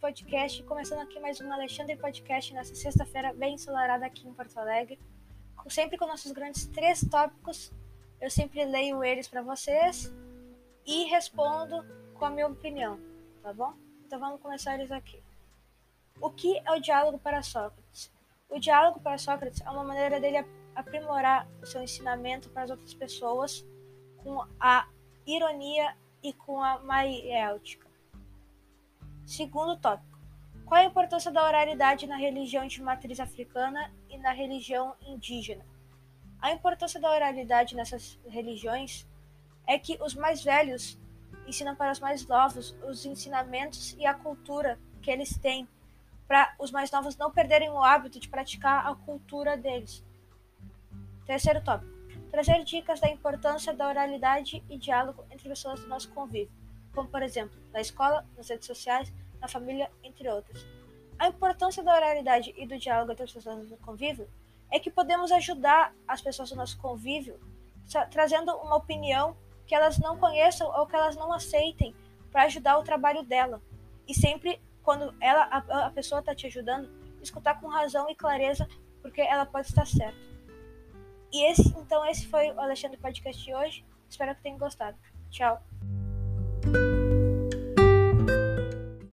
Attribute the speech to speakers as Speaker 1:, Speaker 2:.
Speaker 1: Podcast, começando aqui mais um Alexandre Podcast nessa sexta-feira bem ensolarada aqui em Porto Alegre, sempre com nossos grandes três tópicos. Eu sempre leio eles para vocês e respondo com a minha opinião, tá bom? Então vamos começar eles aqui. O que é o diálogo para Sócrates? O diálogo para Sócrates é uma maneira dele aprimorar o seu ensinamento para as outras pessoas com a ironia e com a maiêutica. Segundo tópico. Qual a importância da oralidade na religião de matriz africana e na religião indígena? A importância da oralidade nessas religiões é que os mais velhos ensinam para os mais novos os ensinamentos e a cultura que eles têm, para os mais novos não perderem o hábito de praticar a cultura deles. Terceiro tópico: trazer dicas da importância da oralidade e diálogo entre pessoas do nosso convívio, como por exemplo, na escola, nas redes sociais, na família, entre outros. A importância da oralidade e do diálogo entre as pessoas do convívio é que podemos ajudar as pessoas do nosso convívio trazendo uma opinião que elas não conheçam ou que elas não aceitem para ajudar o trabalho dela. E sempre, quando ela, a, a pessoa está te ajudando, escutar com razão e clareza, porque ela pode estar certa. E esse, então, esse foi o Alexandre Podcast de hoje. Espero que tenham gostado. Tchau.